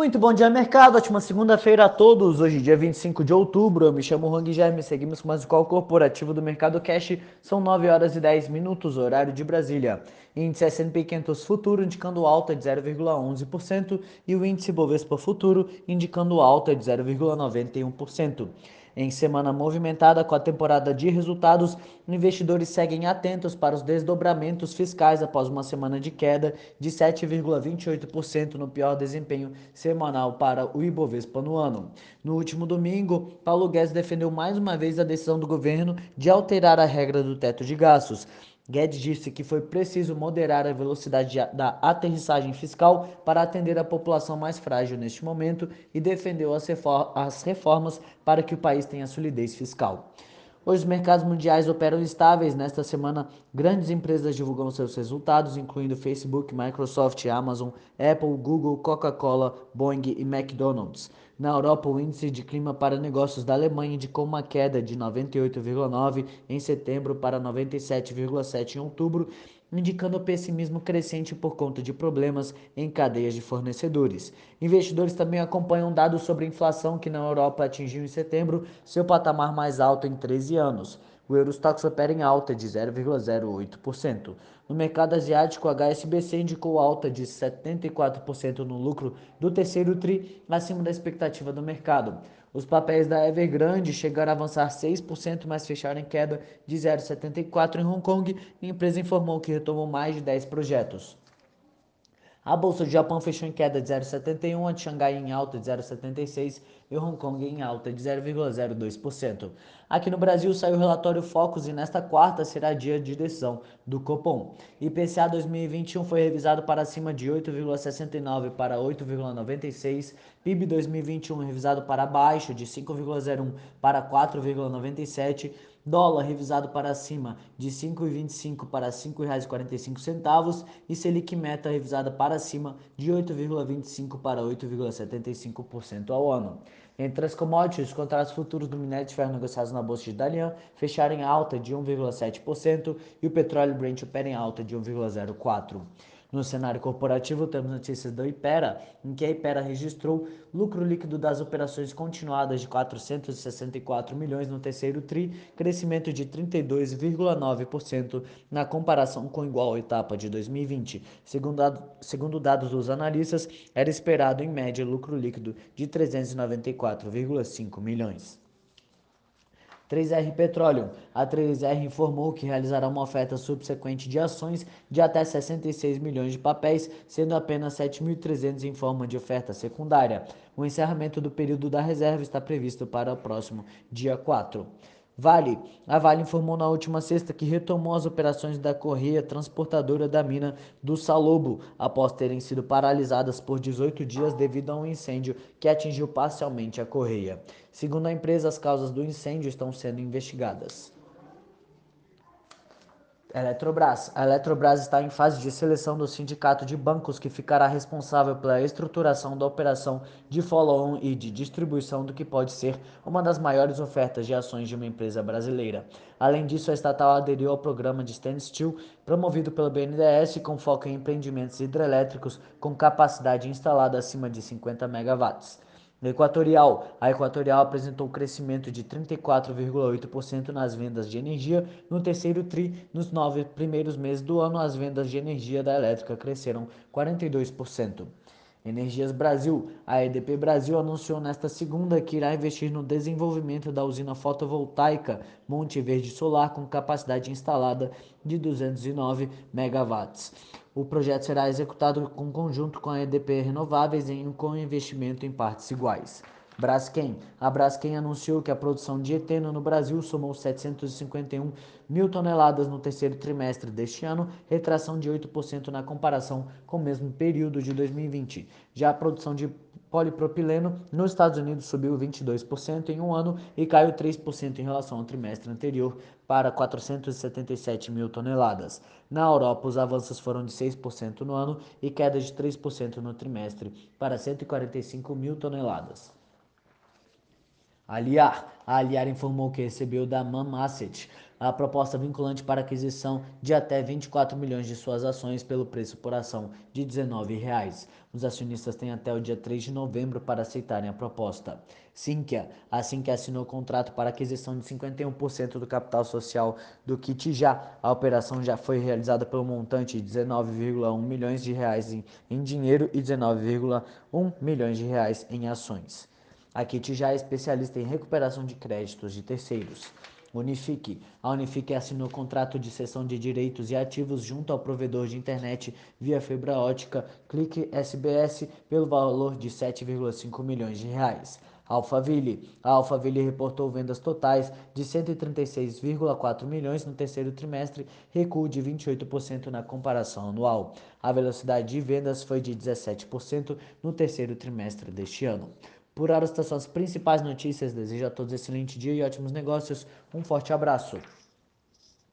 Muito bom dia, mercado. Ótima segunda-feira a todos. Hoje, dia 25 de outubro. Eu me chamo Hang Germe. Seguimos com mais um corporativo do Mercado Cash. São 9 horas e 10 minutos, horário de Brasília. Índice S&P 500 Futuro indicando alta de 0,11% e o índice Bovespa Futuro indicando alta de 0,91%. Em semana movimentada com a temporada de resultados, investidores seguem atentos para os desdobramentos fiscais após uma semana de queda de 7,28% no pior desempenho semanal para o Ibovespa no ano. No último domingo, Paulo Guedes defendeu mais uma vez a decisão do governo de alterar a regra do teto de gastos. Guedes disse que foi preciso moderar a velocidade da aterrissagem fiscal para atender a população mais frágil neste momento e defendeu as reformas para que o país tenha solidez fiscal. Hoje os mercados mundiais operam estáveis. Nesta semana, grandes empresas divulgam seus resultados, incluindo Facebook, Microsoft, Amazon, Apple, Google, Coca-Cola, Boeing e McDonald's. Na Europa, o índice de clima para negócios da Alemanha indicou uma queda de 98,9 em setembro para 97,7 em outubro, indicando pessimismo crescente por conta de problemas em cadeias de fornecedores. Investidores também acompanham dados sobre a inflação que na Europa atingiu em setembro seu patamar mais alto em 13 anos. O Eurostox opera em alta de 0,08%. No mercado asiático, a HSBC indicou alta de 74% no lucro do terceiro TRI, acima da expectativa do mercado. Os papéis da Evergrande chegaram a avançar 6%, mas fecharam em queda de 0,74% em Hong Kong. A empresa informou que retomou mais de 10 projetos. A bolsa do Japão fechou em queda de 0,71, a de Xangai em alta de 0,76 e Hong Kong em alta de 0,02%. Aqui no Brasil saiu o relatório Focus e nesta quarta será dia de decisão do Copom. IPCA 2021 foi revisado para cima de 8,69 para 8,96, PIB 2021 revisado para baixo de 5,01 para 4,97 dólar revisado para cima de 5,25 para R$ 5,45 e Selic meta revisada para cima de 8,25 para 8,75% ao ano. Entre as commodities, os contratos futuros do minério de ferro negociados na bolsa de Dalian fecharam em alta de 1,7% e o petróleo Brent opera em alta de 1,04%. No cenário corporativo, temos notícias da Ipera, em que a Ipera registrou lucro líquido das operações continuadas de 464 milhões no terceiro TRI, crescimento de 32,9% na comparação com igual etapa de 2020. Segundo, segundo dados dos analistas, era esperado em média lucro líquido de 394,5 milhões. 3R Petroleum. A 3R informou que realizará uma oferta subsequente de ações de até 66 milhões de papéis, sendo apenas 7.300 em forma de oferta secundária. O encerramento do período da reserva está previsto para o próximo dia 4. Vale. A Vale informou na última sexta que retomou as operações da Correia Transportadora da Mina do Salobo, após terem sido paralisadas por 18 dias devido a um incêndio que atingiu parcialmente a Correia. Segundo a empresa, as causas do incêndio estão sendo investigadas. Eletrobras. A Eletrobras está em fase de seleção do sindicato de bancos que ficará responsável pela estruturação da operação de follow-on e de distribuição do que pode ser uma das maiores ofertas de ações de uma empresa brasileira. Além disso, a estatal aderiu ao programa de standstill promovido pelo BNDES com foco em empreendimentos hidrelétricos com capacidade instalada acima de 50 megawatts. Equatorial. A Equatorial apresentou um crescimento de 34,8% nas vendas de energia no terceiro TRI. Nos nove primeiros meses do ano, as vendas de energia da elétrica cresceram 42%. Energias Brasil. A EDP Brasil anunciou nesta segunda que irá investir no desenvolvimento da usina fotovoltaica Monte Verde Solar com capacidade instalada de 209 megawatts. O projeto será executado em conjunto com a EDP Renováveis em com investimento em partes iguais. Braskem. A Braskem anunciou que a produção de eteno no Brasil somou 751 mil toneladas no terceiro trimestre deste ano, retração de 8% na comparação com o mesmo período de 2020. Já a produção de polipropileno nos Estados Unidos subiu 22% em um ano e caiu 3% em relação ao trimestre anterior para 477 mil toneladas. Na Europa, os avanços foram de 6% no ano e queda de 3% no trimestre para 145 mil toneladas. Aliar. A Aliar informou que recebeu da MAM Asset a proposta vinculante para aquisição de até 24 milhões de suas ações pelo preço por ação de 19 reais. Os acionistas têm até o dia 3 de novembro para aceitarem a proposta. Sinqia. A Sinqia assinou contrato para aquisição de 51% do capital social do Kitijá. A operação já foi realizada pelo montante de 19,1 milhões de reais em dinheiro e 19,1 milhões de reais em ações. A Kitijá é especialista em recuperação de créditos de terceiros. Unifique. A Unifique assinou contrato de cessão de direitos e ativos junto ao provedor de internet via fibra ótica Clique SBS pelo valor de 7,5 milhões de reais. Alphaville. A Alphaville reportou vendas totais de 136,4 milhões no terceiro trimestre, recuo de 28% na comparação anual. A velocidade de vendas foi de 17% no terceiro trimestre deste ano. Por hora, estas principais notícias. Desejo a todos excelente dia e ótimos negócios. Um forte abraço.